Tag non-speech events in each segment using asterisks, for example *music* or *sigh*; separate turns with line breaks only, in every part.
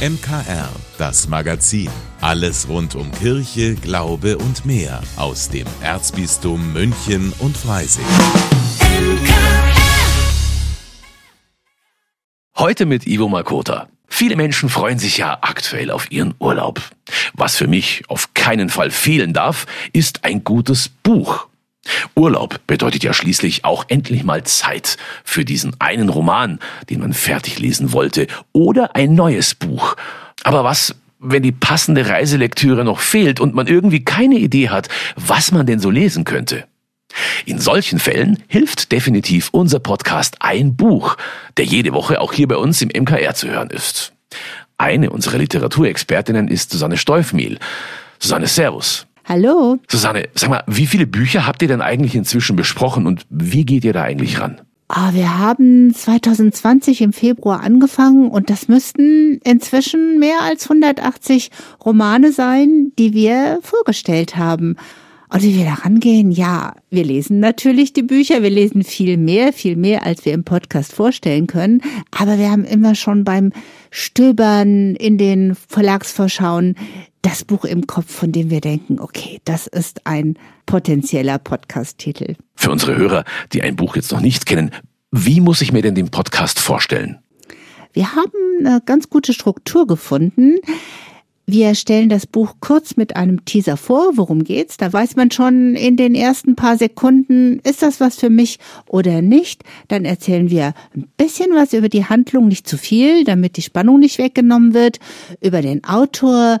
MKR, das Magazin. Alles rund um Kirche, Glaube und mehr aus dem Erzbistum München und Freising.
Heute mit Ivo Makota. Viele Menschen freuen sich ja aktuell auf ihren Urlaub. Was für mich auf keinen Fall fehlen darf, ist ein gutes Buch. Urlaub bedeutet ja schließlich auch endlich mal Zeit für diesen einen Roman, den man fertig lesen wollte, oder ein neues Buch. Aber was, wenn die passende Reiselektüre noch fehlt und man irgendwie keine Idee hat, was man denn so lesen könnte? In solchen Fällen hilft definitiv unser Podcast Ein Buch, der jede Woche auch hier bei uns im MKR zu hören ist. Eine unserer Literaturexpertinnen ist Susanne Steufmehl. Susanne, Servus.
Hallo.
Susanne, sag mal, wie viele Bücher habt ihr denn eigentlich inzwischen besprochen und wie geht ihr da eigentlich ran?
Ah, wir haben 2020 im Februar angefangen und das müssten inzwischen mehr als 180 Romane sein, die wir vorgestellt haben. Und wie wir da rangehen, ja, wir lesen natürlich die Bücher, wir lesen viel mehr, viel mehr, als wir im Podcast vorstellen können. Aber wir haben immer schon beim Stöbern in den Verlagsvorschauen das Buch im Kopf, von dem wir denken, okay, das ist ein potenzieller Podcast-Titel.
Für unsere Hörer, die ein Buch jetzt noch nicht kennen, wie muss ich mir denn den Podcast vorstellen?
Wir haben eine ganz gute Struktur gefunden. Wir stellen das Buch kurz mit einem Teaser vor. Worum geht's? Da weiß man schon in den ersten paar Sekunden, ist das was für mich oder nicht. Dann erzählen wir ein bisschen was über die Handlung, nicht zu viel, damit die Spannung nicht weggenommen wird, über den Autor,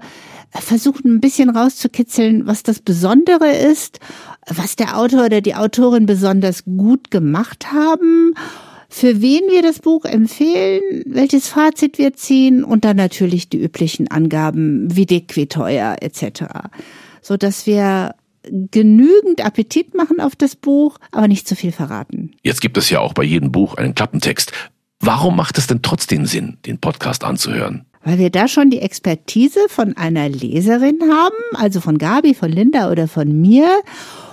versuchen ein bisschen rauszukitzeln, was das Besondere ist, was der Autor oder die Autorin besonders gut gemacht haben für wen wir das Buch empfehlen, welches Fazit wir ziehen und dann natürlich die üblichen Angaben wie dick, wie teuer etc. So dass wir genügend Appetit machen auf das Buch, aber nicht zu viel verraten.
Jetzt gibt es ja auch bei jedem Buch einen Klappentext. Warum macht es denn trotzdem Sinn, den Podcast anzuhören?
Weil wir da schon die Expertise von einer Leserin haben, also von Gabi, von Linda oder von mir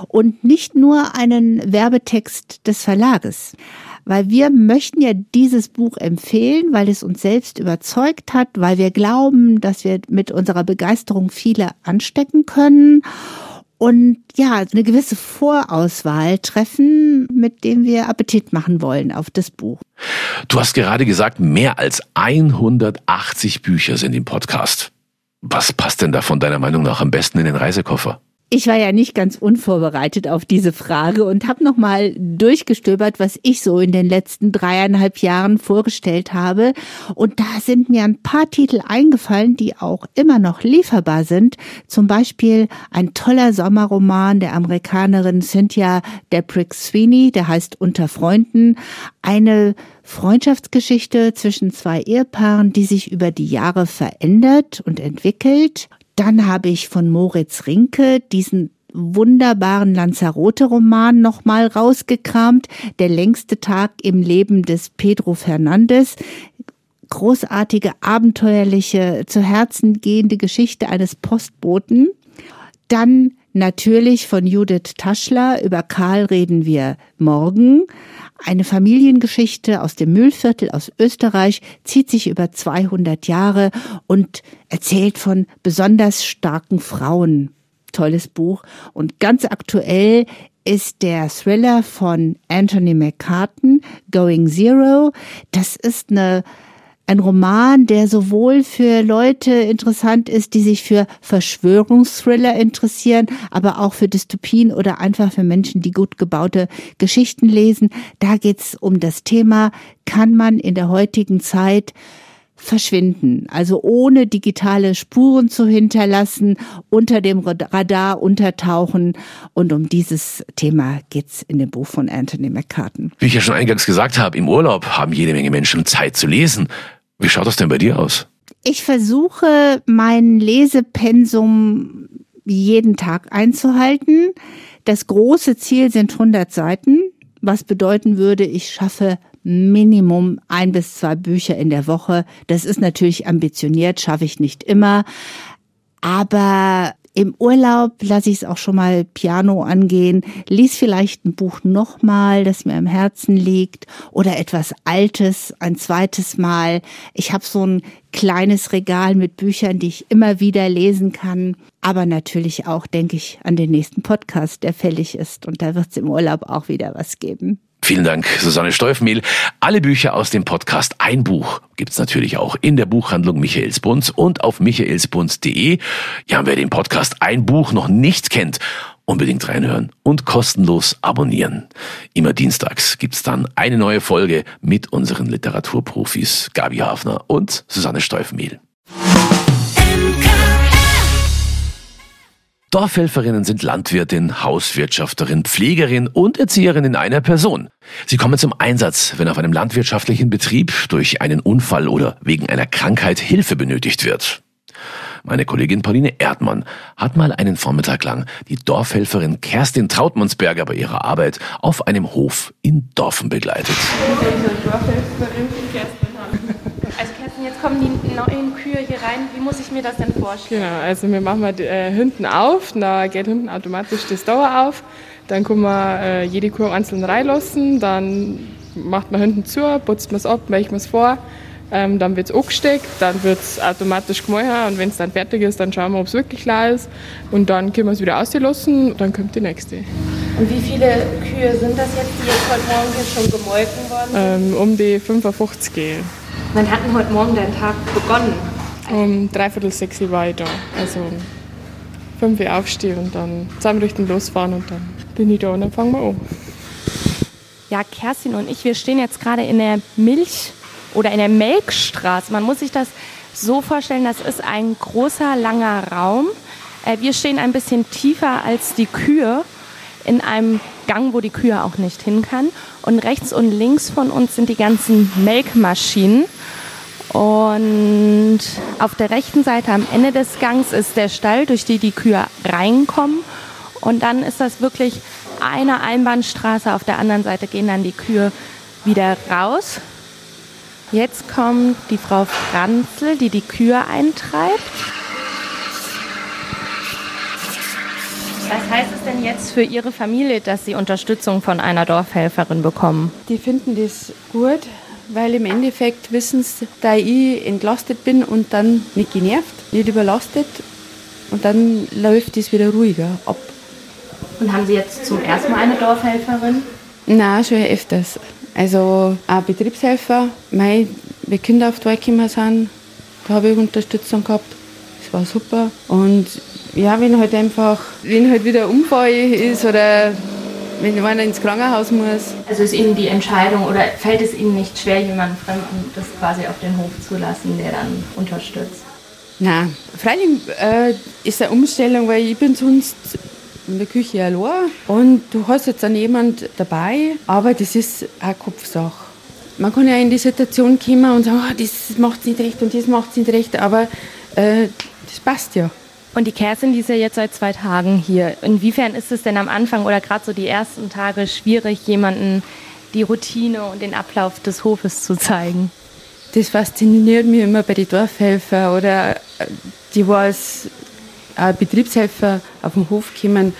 und nicht nur einen Werbetext des Verlages. Weil wir möchten ja dieses Buch empfehlen, weil es uns selbst überzeugt hat, weil wir glauben, dass wir mit unserer Begeisterung viele anstecken können und ja, eine gewisse Vorauswahl treffen, mit dem wir Appetit machen wollen auf das Buch.
Du hast gerade gesagt, mehr als 180 Bücher sind im Podcast. Was passt denn davon deiner Meinung nach am besten in den Reisekoffer?
Ich war ja nicht ganz unvorbereitet auf diese Frage und habe nochmal durchgestöbert, was ich so in den letzten dreieinhalb Jahren vorgestellt habe. Und da sind mir ein paar Titel eingefallen, die auch immer noch lieferbar sind. Zum Beispiel ein toller Sommerroman der Amerikanerin Cynthia Deprick Sweeney, der heißt Unter Freunden. Eine Freundschaftsgeschichte zwischen zwei Ehepaaren, die sich über die Jahre verändert und entwickelt. Dann habe ich von Moritz Rinke diesen wunderbaren Lanzarote-Roman nochmal rausgekramt. Der längste Tag im Leben des Pedro Fernandes. Großartige, abenteuerliche, zu Herzen gehende Geschichte eines Postboten. Dann natürlich von Judith Taschler. Über Karl reden wir morgen. Eine Familiengeschichte aus dem Müllviertel aus Österreich zieht sich über 200 Jahre und erzählt von besonders starken Frauen. Tolles Buch. Und ganz aktuell ist der Thriller von Anthony McCartan, Going Zero. Das ist eine ein Roman, der sowohl für Leute interessant ist, die sich für Verschwörungsthriller interessieren, aber auch für Dystopien oder einfach für Menschen, die gut gebaute Geschichten lesen. Da geht's um das Thema, kann man in der heutigen Zeit verschwinden, also ohne digitale Spuren zu hinterlassen, unter dem Radar untertauchen. Und um dieses Thema geht's in dem Buch von Anthony McCartan.
Wie ich ja schon eingangs gesagt habe, im Urlaub haben jede Menge Menschen Zeit zu lesen. Wie schaut das denn bei dir aus?
Ich versuche mein Lesepensum jeden Tag einzuhalten. Das große Ziel sind 100 Seiten, was bedeuten würde, ich schaffe Minimum ein bis zwei Bücher in der Woche. Das ist natürlich ambitioniert, schaffe ich nicht immer. Aber Im Urlaub lasse ich es auch schon mal Piano angehen, lies vielleicht ein Buch nochmal, das mir am Herzen liegt oder etwas Altes ein zweites Mal. Ich habe so ein kleines Regal mit Büchern, die ich immer wieder lesen kann. Aber natürlich auch denke ich an den nächsten Podcast, der fällig ist. Und da wird es im Urlaub auch wieder was geben.
Vielen Dank, Susanne Steufmehl. Alle Bücher aus dem Podcast Ein Buch gibt's natürlich auch in der Buchhandlung Michaelsbund und auf michaelsbund.de. Ja, wer den Podcast Ein Buch noch nicht kennt, unbedingt reinhören und kostenlos abonnieren. Immer dienstags gibt's dann eine neue Folge mit unseren Literaturprofis Gabi Hafner und Susanne Steufmehl. Dorfhelferinnen sind Landwirtin, Hauswirtschafterin, Pflegerin und Erzieherin in einer Person. Sie kommen zum Einsatz, wenn auf einem landwirtschaftlichen Betrieb durch einen Unfall oder wegen einer Krankheit Hilfe benötigt wird. Meine Kollegin Pauline Erdmann hat mal einen Vormittag lang die Dorfhelferin Kerstin Trautmannsberger bei ihrer Arbeit auf einem Hof in Dorfen begleitet.
Also Kerstin, jetzt kommen die neuen Kühe hier rein. Wie muss ich mir das denn vorstellen?
Genau, also wir machen mal äh, hinten auf, da geht hinten automatisch das Dauer auf. Dann kann man äh, jede Kuh einzeln reinlassen, dann macht man hinten zu, putzt man es ab, weicht man es vor. Ähm, dann wird es angesteckt, dann wird es automatisch gemahlen und wenn es dann fertig ist, dann schauen wir, ob es wirklich klar ist. Und dann können wir es wieder auslassen und dann kommt die nächste.
Und wie viele Kühe sind das jetzt, die jetzt heute Morgen hier schon gemolken worden sind?
Ähm, um die 55 gehen.
Wann hat denn heute Morgen dein Tag begonnen?
Um dreiviertel sechs Uhr weiter. Also um fünf Uhr aufstehen und dann zusammen Richtung losfahren und dann bin ich da und dann fangen wir an.
Ja, Kerstin und ich, wir stehen jetzt gerade in der Milch- oder in der Melkstraße. Man muss sich das so vorstellen, das ist ein großer, langer Raum. Äh, Wir stehen ein bisschen tiefer als die Kühe in einem Gang, wo die Kühe auch nicht hin kann. Und rechts und links von uns sind die ganzen Melkmaschinen. Und auf der rechten Seite am Ende des Gangs ist der Stall, durch die die Kühe reinkommen. Und dann ist das wirklich eine Einbahnstraße. Auf der anderen Seite gehen dann die Kühe wieder raus. Jetzt kommt die Frau Franzl, die die Kühe eintreibt. Was heißt es denn jetzt für Ihre Familie, dass Sie Unterstützung von einer Dorfhelferin bekommen?
Die finden das gut, weil im Endeffekt wissen sie, da ich entlastet bin und dann nicht genervt, nicht überlastet und dann läuft es wieder ruhiger ab.
Und haben Sie jetzt zum ersten Mal eine Dorfhelferin?
Na, schon öfters. Also auch Betriebshelfer, mei, wie Kinder auf die Welt gekommen sind, da habe ich Unterstützung gehabt. Das war super. Und ja, wenn halt einfach, wenn halt wieder ein Unfall ist oder wenn einer ins Krankenhaus muss,
Also ist Ihnen die Entscheidung oder fällt es Ihnen nicht schwer, jemanden Fremden das quasi auf den Hof zu lassen, der dann unterstützt?
Nein, freilich äh, ist eine Umstellung, weil ich bin sonst in der Küche allein und du hast jetzt dann jemand dabei, aber das ist auch Kopfsache. Man kann ja in die Situation kommen und sagen, ah, das macht nicht recht und das macht nicht recht, aber äh, das passt ja.
Und die Kerstin, die ist ja jetzt seit zwei Tagen hier. Inwiefern ist es denn am Anfang oder gerade so die ersten Tage schwierig, jemanden die Routine und den Ablauf des Hofes zu zeigen?
Das fasziniert mich immer bei den Dorfhelfer oder äh, die, was als Betriebshelfer auf den Hof kommen.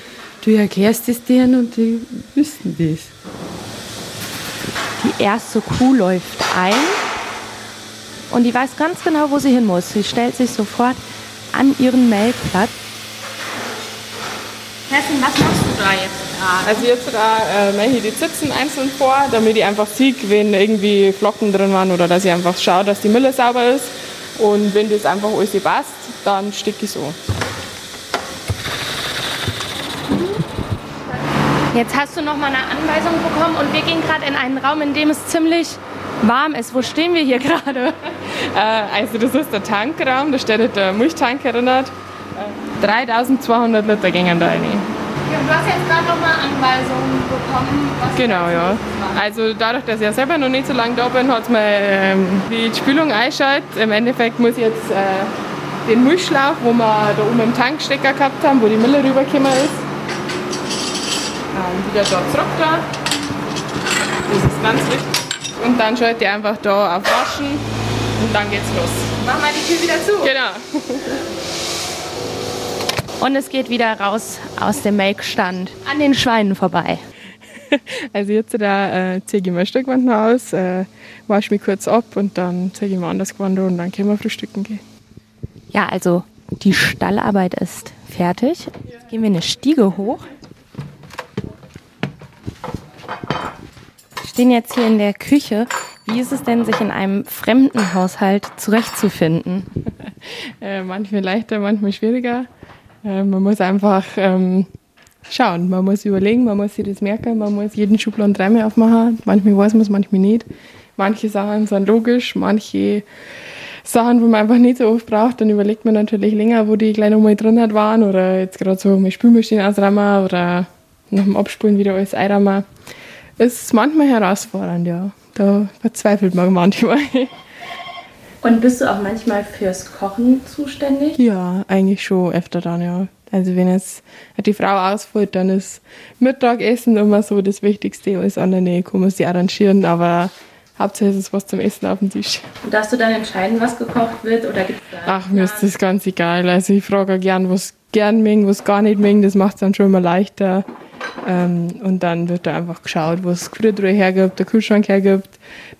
Du erklärst es denen und die wissen das.
Die erste Kuh läuft ein und die weiß ganz genau, wo sie hin muss. Sie stellt sich sofort an ihren Melkplatz. Kerstin, was machst du da jetzt gerade?
Also jetzt da äh, mache ich die Zitzen einzeln vor, damit ich einfach sehe, wenn irgendwie Flocken drin waren oder dass ich einfach schaue, dass die Mülle sauber ist. Und wenn das einfach alles passt, dann stecke ich es an.
Jetzt hast du noch mal eine Anweisung bekommen und wir gehen gerade in einen Raum, in dem es ziemlich warm ist. Wo stehen wir hier gerade?
Äh, also das ist der Tankraum, da steht der Milchtank erinnert. Äh, 3200 Liter gingen da rein.
Ja, du hast jetzt gerade noch mal Anweisungen bekommen. Was
Genau, ja. Also dadurch, dass ich ja selber noch nicht so lange da bin, hat es mir ähm, die Spülung eingeschaltet. Im Endeffekt muss ich jetzt äh, den Milchschlauch, wo wir da oben im Tankstecker gehabt haben, wo die Mille rübergekommen ist, ähm, wieder da zurück da. Das ist ganz wichtig. Und dann schalte ich einfach da auf Waschen und dann geht's los.
Mach mal die Tür wieder zu.
Genau.
Und es geht wieder raus aus dem Melkstand an den Schweinen vorbei. *laughs*
Also jetzt da äh, ziehe ich mir ein Stück Wand aus, äh, wasche mich kurz ab und dann ziehe ich mir anders Gewand und dann können wir frühstücken gehen.
Ja, also die Stallarbeit ist fertig. Jetzt gehen wir eine Stiege hoch. Wir stehen jetzt hier in der Küche. Wie ist es denn, sich in einem fremden Haushalt zurechtzufinden? *laughs*
äh, manchmal leichter, manchmal schwieriger. Äh, man muss einfach ähm, schauen, man muss überlegen, man muss sich das merken, man muss jeden Schubladen dreimal aufmachen. Manchmal weiß man es, manchmal nicht. Manche Sachen sind logisch, manche Sachen, wo man einfach nicht so oft braucht, dann überlegt man natürlich länger, wo die gleich nochmal drin hat waren oder jetzt gerade so mal Spülmaschine ausräumen oder nach dem Abspulen wieder alles einräumen. Ist manchmal herausfordernd, ja. Da verzweifelt man manchmal.
Und bist du auch manchmal fürs Kochen zuständig?
Ja, eigentlich schon öfter dann, ja. Also wenn jetzt die Frau ausfällt, dann ist Mittagessen immer so das Wichtigste. Alles andere kann man sich arrangieren, aber hauptsächlich ist es was zum Essen auf dem Tisch.
Und darfst du dann entscheiden, was gekocht wird oder gibt's da?
Ach, mir ist das ganz egal. Also ich frage gern, was gern mengen, was gar nicht mengen. Das macht es dann schon immer leichter. Ähm, und dann wird da einfach geschaut, was das Gefriertruhe hergibt, der Kühlschrank hergibt,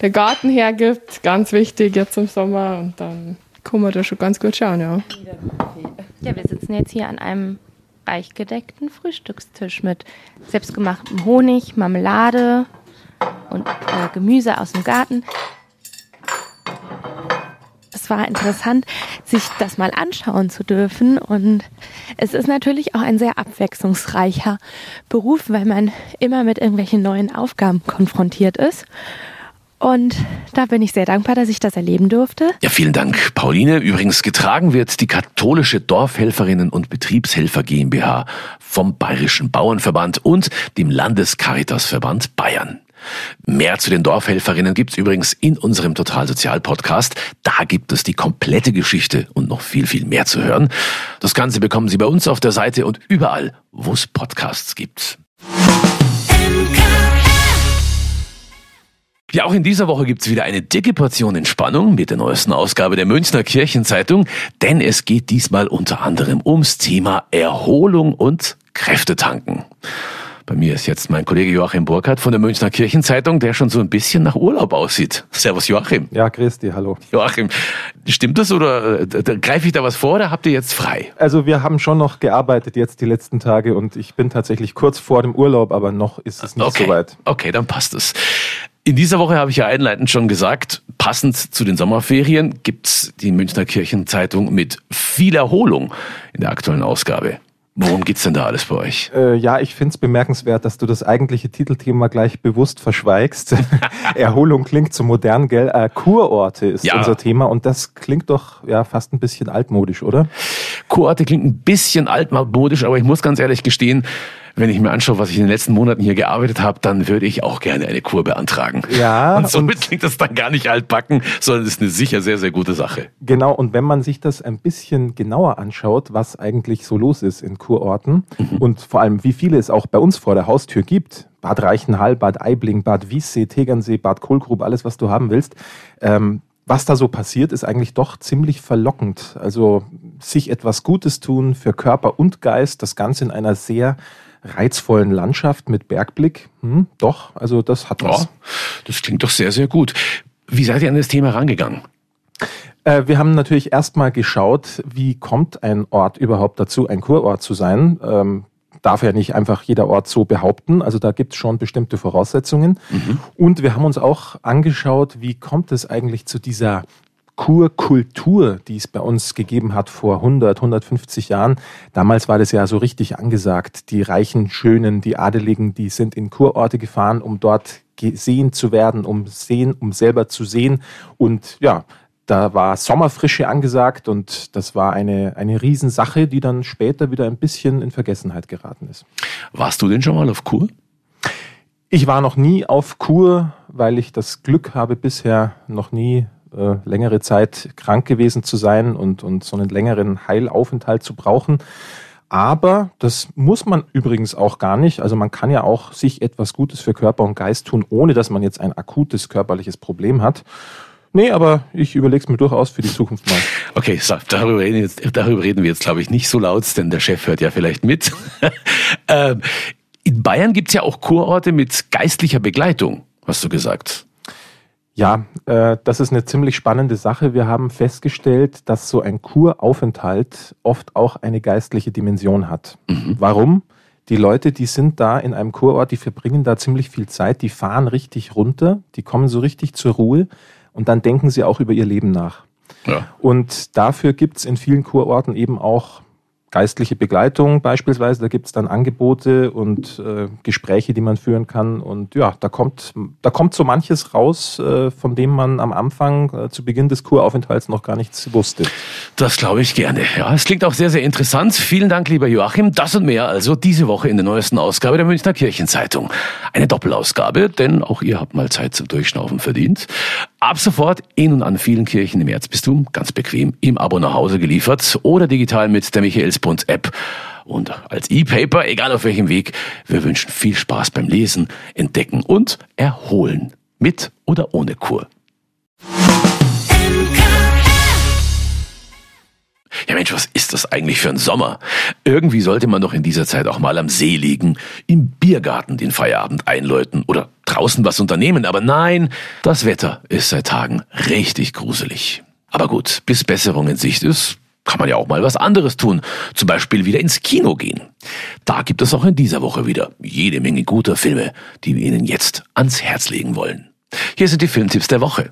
der Garten hergibt. Ganz wichtig jetzt im Sommer. Und dann kann man da schon ganz gut schauen, ja.
Ja, wir sitzen jetzt hier an einem reich gedeckten Frühstückstisch mit selbstgemachtem Honig, Marmelade und äh, Gemüse aus dem Garten. Es war interessant, sich das mal anschauen zu dürfen. Und es ist natürlich auch ein sehr abwechslungsreicher Beruf, weil man immer mit irgendwelchen neuen Aufgaben konfrontiert ist. Und da bin ich sehr dankbar, dass ich das erleben durfte.
Ja, vielen Dank, Pauline. Übrigens getragen wird die katholische Dorfhelferinnen und Betriebshelfer GmbH vom Bayerischen Bauernverband und dem Landescaritasverband Bayern. Mehr zu den Dorfhelferinnen gibt's übrigens in unserem Totalsozial-Podcast. Da gibt es die komplette Geschichte und noch viel, viel mehr zu hören. Das Ganze bekommen Sie bei uns auf der Seite und überall, wo es Podcasts gibt. Ja, auch in dieser Woche gibt's wieder eine dicke Portion Entspannung mit der neuesten Ausgabe der Münchner Kirchenzeitung, denn es geht diesmal unter anderem ums Thema Erholung und Kräftetanken. Bei mir ist jetzt mein Kollege Joachim Burkhardt von der Münchner Kirchenzeitung, der schon so ein bisschen nach Urlaub aussieht. Servus Joachim.
Ja, Christi, hallo.
Joachim, stimmt das oder äh, greife ich da was vor oder habt ihr jetzt frei?
Also wir haben schon noch gearbeitet jetzt die letzten Tage und ich bin tatsächlich kurz vor dem Urlaub, aber noch ist es nicht
okay.
so weit.
Okay, dann passt es. In dieser Woche habe ich ja einleitend schon gesagt, passend zu den Sommerferien gibt's die Münchner Kirchenzeitung mit viel Erholung in der aktuellen Ausgabe. Worum geht's denn da alles bei euch?
Äh, ja, ich find's bemerkenswert, dass du das eigentliche Titelthema gleich bewusst verschweigst. *laughs* Erholung klingt so modern, gell? Äh, Kurorte ist
Ja.
unser Thema und das klingt doch ja fast ein bisschen altmodisch, oder?
Kurorte klingt ein bisschen altmodisch, aber ich muss ganz ehrlich gestehen, wenn ich mir anschaue, was ich in den letzten Monaten hier gearbeitet habe, dann würde ich auch gerne eine Kur beantragen.
Ja, *laughs*
Und somit
und-
klingt das dann gar nicht altbacken, sondern es ist eine sicher sehr, sehr gute Sache.
Genau, und wenn man sich das ein bisschen genauer anschaut, was eigentlich so los ist in Kurorten und vor allem, wie viele es auch bei uns vor der Haustür gibt, Bad Reichenhall, Bad Aibling, Bad Wiessee, Tegernsee, Bad Kohlgrub, alles, was du haben willst, ähm, was da so passiert, ist eigentlich doch ziemlich verlockend. Also sich etwas Gutes tun für Körper und Geist, das Ganze in einer sehr reizvollen Landschaft mit Bergblick. Hm, doch, also das hat was.
Ja, das klingt doch sehr, sehr gut. Wie seid ihr an das Thema rangegangen?
Äh, wir haben natürlich erstmal geschaut, wie kommt ein Ort überhaupt dazu, ein Kurort zu sein. Ähm, darf ja nicht einfach jeder Ort so behaupten. Also da gibt es schon bestimmte Voraussetzungen. Und wir haben uns auch angeschaut, wie kommt es eigentlich zu dieser Kurkultur, die es bei uns gegeben hat vor 100, 150 Jahren. Damals war das ja so richtig angesagt. Die Reichen, Schönen, die Adeligen, die sind in Kurorte gefahren, um dort gesehen zu werden, um sehen, um selber zu sehen. Und ja, da war Sommerfrische angesagt und das war eine, eine Riesensache, die dann später wieder ein bisschen in Vergessenheit geraten ist.
Warst du denn schon mal auf Kur?
Ich war noch nie auf Kur, weil ich das Glück habe, bisher noch nie äh, längere Zeit krank gewesen zu sein und, und so einen längeren Heilaufenthalt zu brauchen. Aber das muss man übrigens auch gar nicht. Also man kann ja auch sich etwas Gutes für Körper und Geist tun, ohne dass man jetzt ein akutes körperliches Problem hat. Nee, aber ich überlege es mir durchaus für die Zukunft mal.
Okay, so, darüber, reden jetzt, darüber reden wir jetzt, glaube ich, nicht so laut, denn der Chef hört ja vielleicht mit. *laughs* ähm, in Bayern gibt's ja auch Kurorte mit geistlicher Begleitung, hast du gesagt.
Ja, äh, das ist eine ziemlich spannende Sache. Wir haben festgestellt, dass so ein Kuraufenthalt oft auch eine geistliche Dimension hat. Mhm. Warum? Die Leute, die sind da in einem Kurort, die verbringen da ziemlich viel Zeit, die fahren richtig runter, die kommen so richtig zur Ruhe und dann denken sie auch über ihr Leben nach. Ja. Und dafür gibt's in vielen Kurorten eben auch geistliche Begleitung beispielsweise. Da gibt es dann Angebote und äh, Gespräche, die man führen kann. Und ja, da kommt, da kommt so manches raus, äh, von dem man am Anfang äh, zu Beginn des Kuraufenthalts noch gar nichts wusste.
Das glaube ich gerne. Ja, es klingt auch sehr, sehr interessant. Vielen Dank, lieber Joachim. Das und mehr also diese Woche in der neuesten Ausgabe der Münchner Kirchenzeitung. Eine Doppelausgabe, denn auch ihr habt mal Zeit zum Durchschnaufen verdient. Ab sofort in und an vielen Kirchen im Erzbistum ganz bequem im Abo nach Hause geliefert oder digital mit der Michaelsbund App und als E-Paper, egal auf welchem Weg. Wir wünschen viel Spaß beim Lesen, Entdecken und Erholen. Mit oder ohne Kur. Ja Mensch, was ist das eigentlich für ein Sommer? Irgendwie sollte man doch in dieser Zeit auch mal am See liegen, im Biergarten den Feierabend einläuten oder draußen was unternehmen. Aber nein, das Wetter ist seit Tagen richtig gruselig. Aber gut, bis Besserung in Sicht ist, kann man ja auch mal was anderes tun. Zum Beispiel wieder ins Kino gehen. Da gibt es auch in dieser Woche wieder jede Menge guter Filme, die wir Ihnen jetzt ans Herz legen wollen. Hier sind die Filmtipps der Woche.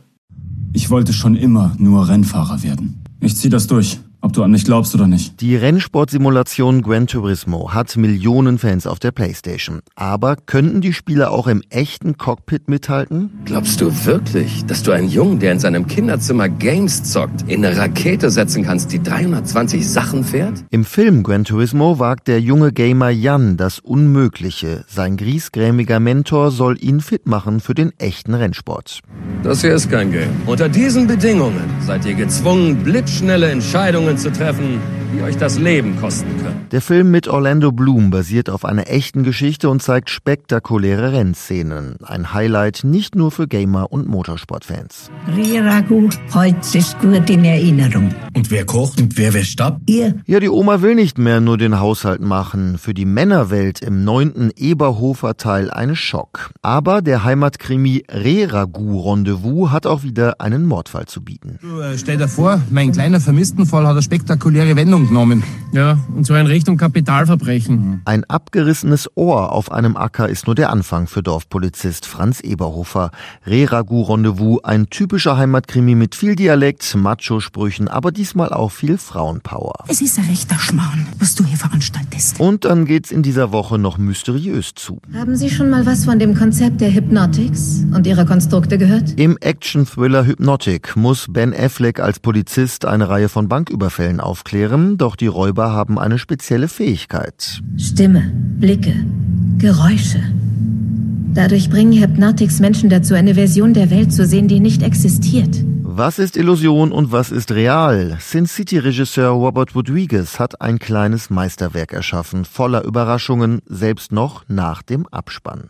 Ich wollte schon immer nur Rennfahrer werden. Ich ziehe das durch ob du an mich glaubst oder nicht.
Die Rennsportsimulation Gran Turismo hat Millionen Fans auf der Playstation. Aber könnten die Spieler auch im echten Cockpit mithalten?
Glaubst du wirklich, dass du einen Jungen, der in seinem Kinderzimmer Games zockt, in eine Rakete setzen kannst, die 320 Sachen fährt?
Im Film Gran Turismo wagt der junge Gamer Jan das Unmögliche. Sein griesgrämiger Mentor soll ihn fit machen für den echten Rennsport.
Das hier ist kein Game. Unter diesen Bedingungen seid ihr gezwungen, blitzschnelle Entscheidungen Entscheidungen zu treffen, die euch das Leben kosten können.
Der Film mit Orlando Bloom basiert auf einer echten Geschichte und zeigt spektakuläre Rennszenen. Ein Highlight nicht nur für Gamer und Motorsportfans.
Riragu, heute ist gut in Erinnerung.
Und wer kocht und wer wäscht ab?
Ihr. Ja, die Oma will nicht mehr nur den Haushalt machen. Für die Männerwelt im neunten Eberhofer Teil ein Schock. Aber der Heimatkrimi Reragu Rendezvous hat auch wieder einen Mordfall zu bieten.
Du, äh, stell dir vor, mein kleiner Vermisstenfall hat eine spektakuläre Wendung genommen.
Ja, und zwar in Richtung Kapitalverbrechen.
Ein abgerissenes Ohr auf einem Acker ist nur der Anfang für Dorfpolizist Franz Eberhofer. Reragu Rendezvous, ein typischer Heimatkrimi mit viel Dialekt, Macho-Sprüchen, aber diesmal auch viel Frauenpower.
Es ist ein rechter Schmarrn, was du hier veranstaltest.
Und dann geht's in dieser Woche noch mysteriös zu.
Haben Sie schon mal was von dem Konzept der Hypnotics und ihrer Konstrukte gehört?
Im Action-Thriller Hypnotic muss Ben Affleck als Polizist eine Reihe von Banküberfällen aufklären, doch die Räuber haben eine spezielle Fähigkeit.
Stimme, Blicke, Geräusche. Dadurch bringen Hypnotics Menschen dazu, eine Version der Welt zu sehen, die nicht existiert.
Was ist Illusion und was ist real? Sin City-Regisseur Robert Rodriguez hat ein kleines Meisterwerk erschaffen, voller Überraschungen, selbst noch nach dem Abspann.